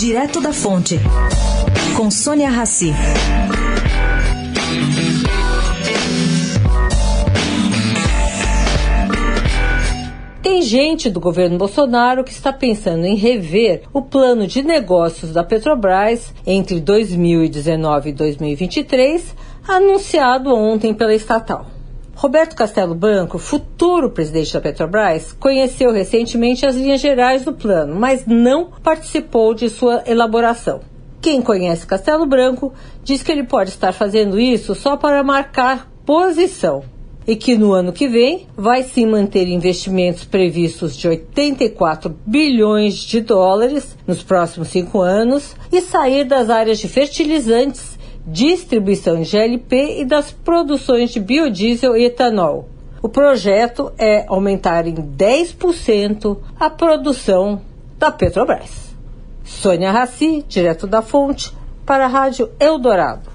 Direto da Fonte, com Sônia Rassi. Tem gente do governo Bolsonaro que está pensando em rever o plano de negócios da Petrobras entre 2019 e 2023, anunciado ontem pela estatal. Roberto Castelo Branco, futuro presidente da Petrobras, conheceu recentemente as linhas gerais do plano, mas não participou de sua elaboração. Quem conhece Castelo Branco diz que ele pode estar fazendo isso só para marcar posição e que no ano que vem vai sim manter investimentos previstos de 84 bilhões de dólares nos próximos cinco anos e sair das áreas de fertilizantes distribuição de GLP e das produções de biodiesel e etanol. O projeto é aumentar em 10% a produção da Petrobras. Sônia Raci, direto da fonte, para a Rádio Eldorado.